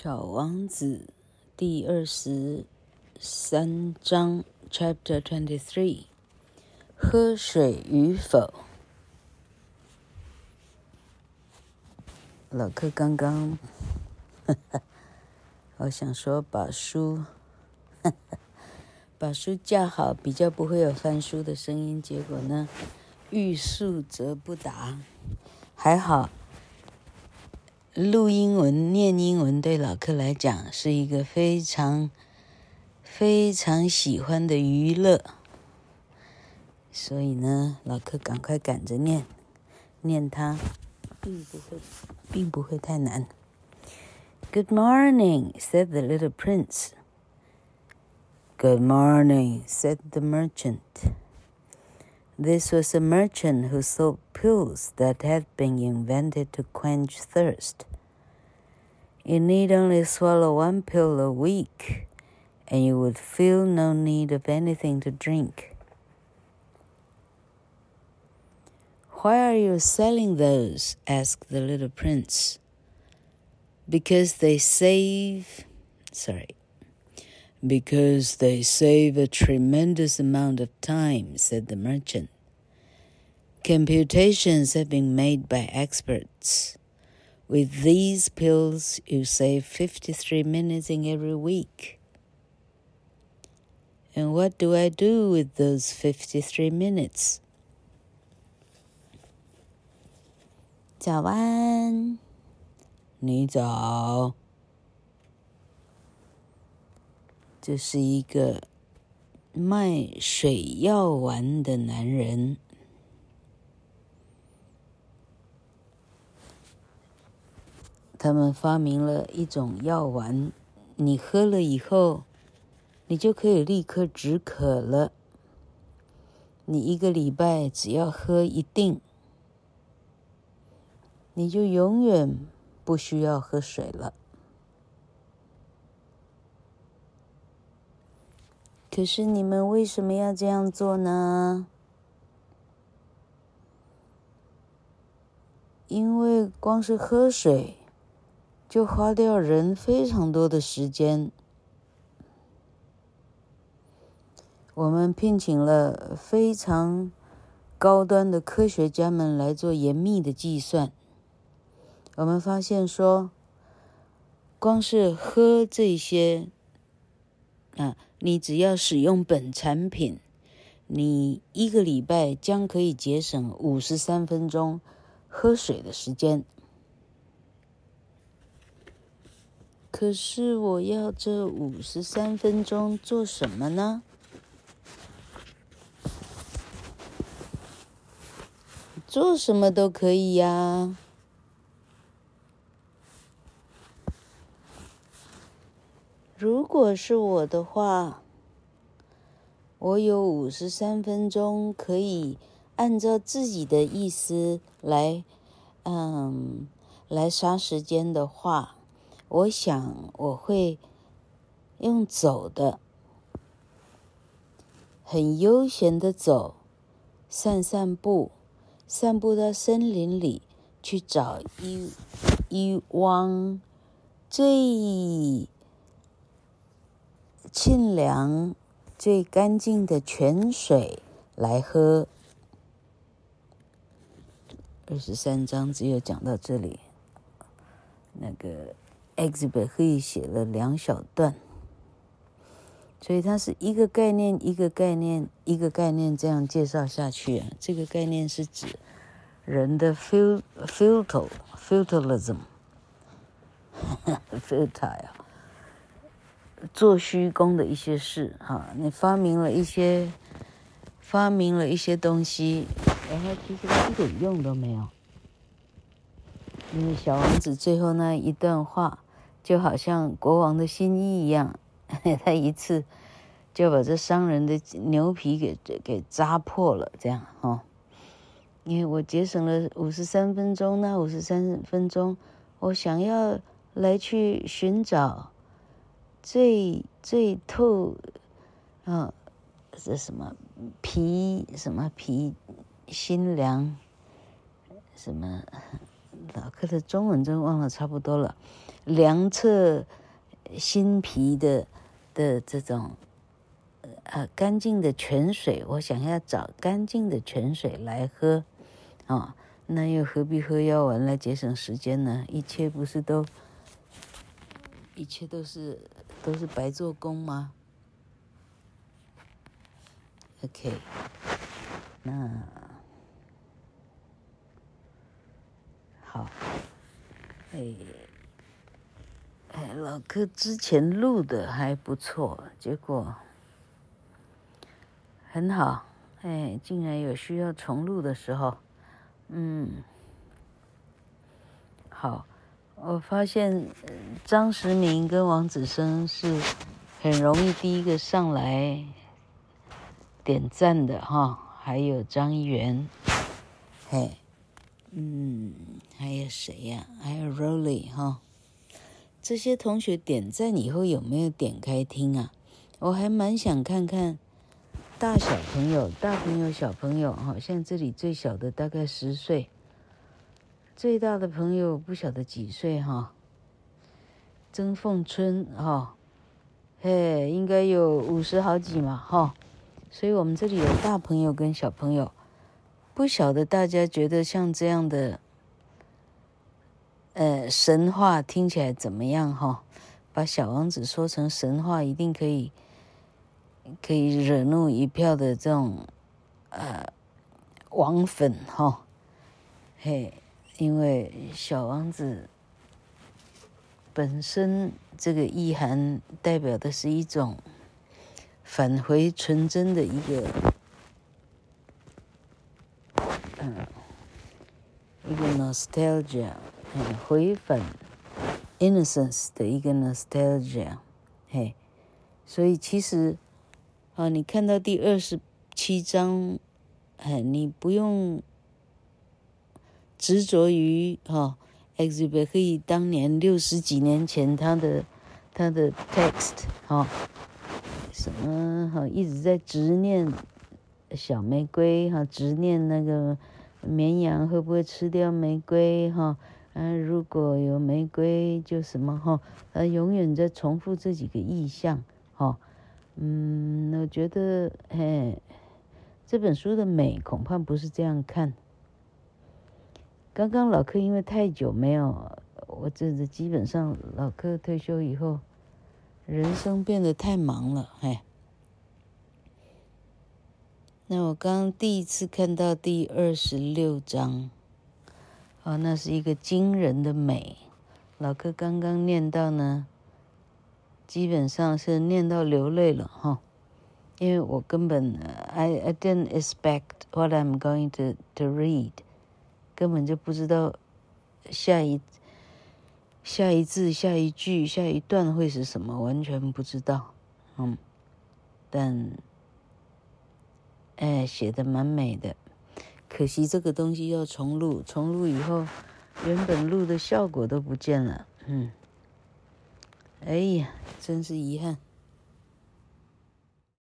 小王子第二十三章，Chapter Twenty Three，喝水与否？老客刚刚，我想说把书，把书架好，比较不会有翻书的声音。结果呢，欲速则不达，还好。录英文、念英文对老克来讲是一个非常、非常喜欢的娱乐，所以呢，老克赶快赶着念，念它，并不会，并不会太难。Good morning, said the little prince. Good morning, said the merchant. This was a merchant who sold pills that had been invented to quench thirst. You need only swallow one pill a week, and you would feel no need of anything to drink. Why are you selling those? asked the little prince. Because they save, sorry, because they save a tremendous amount of time, said the merchant. Computations have been made by experts. With these pills, you save 53 minutes in every week. And what do I do with those 53 minutes? 早安，你早。这是一个卖水药丸的男人。 他们发明了一种药丸，你喝了以后，你就可以立刻止渴了。你一个礼拜只要喝一定，你就永远不需要喝水了。可是你们为什么要这样做呢？因为光是喝水就花掉人非常多的时间。我们聘请了非常高端的科学家们来做严密的计算。我们发现说，光是喝这些，啊。你只要使用本产品，你一个礼拜将可以节省五十三分钟喝水的时间。可是我要这五十三分钟做什么呢？做什么都可以呀。如果是我的话，我有五十三分钟可以按照自己的意思来，嗯，来杀时间的话，我想我会用走的，很悠闲的走，散散步，散步到森林里去找一一汪最。清凉、最干净的泉水来喝。二十三章只有讲到这里，那个 exhibit 可以写了两小段，所以它是一个概念一个概念一个概念这样介绍下去。这个概念是指人的 fut futile futilism，futile。做虚功的一些事，哈，你发明了一些，发明了一些东西，然后其实一点用都没有。因为小王子最后那一段话，就好像国王的新衣一样，他一次就把这商人的牛皮给给扎破了，这样哈。因为我节省了五十三分钟，那五十三分钟，我想要来去寻找。最最透，啊，这什么皮什么皮心凉，什么老客的中文真忘了差不多了。量测心脾的的这种呃干净的泉水，我想要找干净的泉水来喝啊、那又何必喝药丸来节省时间呢？一切不是都一切都是都是白做工吗？OK，那。好，哎，哎，老哥之前录的还不错，结果很好，哎，竟然有需要重录的时候，嗯，好，我发现张时明跟王子生是很容易第一个上来点赞的哈，还有张一元，嘿。嗯，还有谁呀？还有 Rolly 哈，这些同学点赞以后有没有点开听啊？我还蛮想看看大小朋友、大朋友、小朋友哈，像这里最小的大概十岁，最大的朋友不晓得几岁哈。曾凤春哈，嘿，应该有五十好几嘛哈，所以我们这里有大朋友跟小朋友。不晓得大家觉得像这样的，呃，神话听起来怎么样哈？把小王子说成神话，一定可以，可以惹怒一票的这种，呃，王粉哈。嘿，因为小王子本身这个意涵代表的是一种返回纯真的一个。一个 nostalgia，嗯，回返 innocence 的一个 nostalgia，嘿，所以其实啊，你看到第二十七章，哎，你不用执着于哈 Exupery 当年六十几年前他的他的 text 哈，什么哈一直在执念小玫瑰哈，执念那个。绵羊会不会吃掉玫瑰？哈，嗯，如果有玫瑰，就什么哈？呃，永远在重复这几个意象，哈，嗯，我觉得，嘿，这本书的美恐怕不是这样看。刚刚老柯因为太久没有，我这这基本上老柯退休以后，人生变得太忙了，嘿。那我刚第一次看到第二十六章，哦，那是一个惊人的美。老柯刚刚念到呢，基本上是念到流泪了哈、因为我根本 I I didn't expect what I'm going to to read，根本就不知道下一下一字、下一句、下一段会是什么，完全不知道，嗯，但。哎，写的蛮美的，可惜这个东西要重录，重录以后，原本录的效果都不见了，嗯，哎呀，真是遗憾。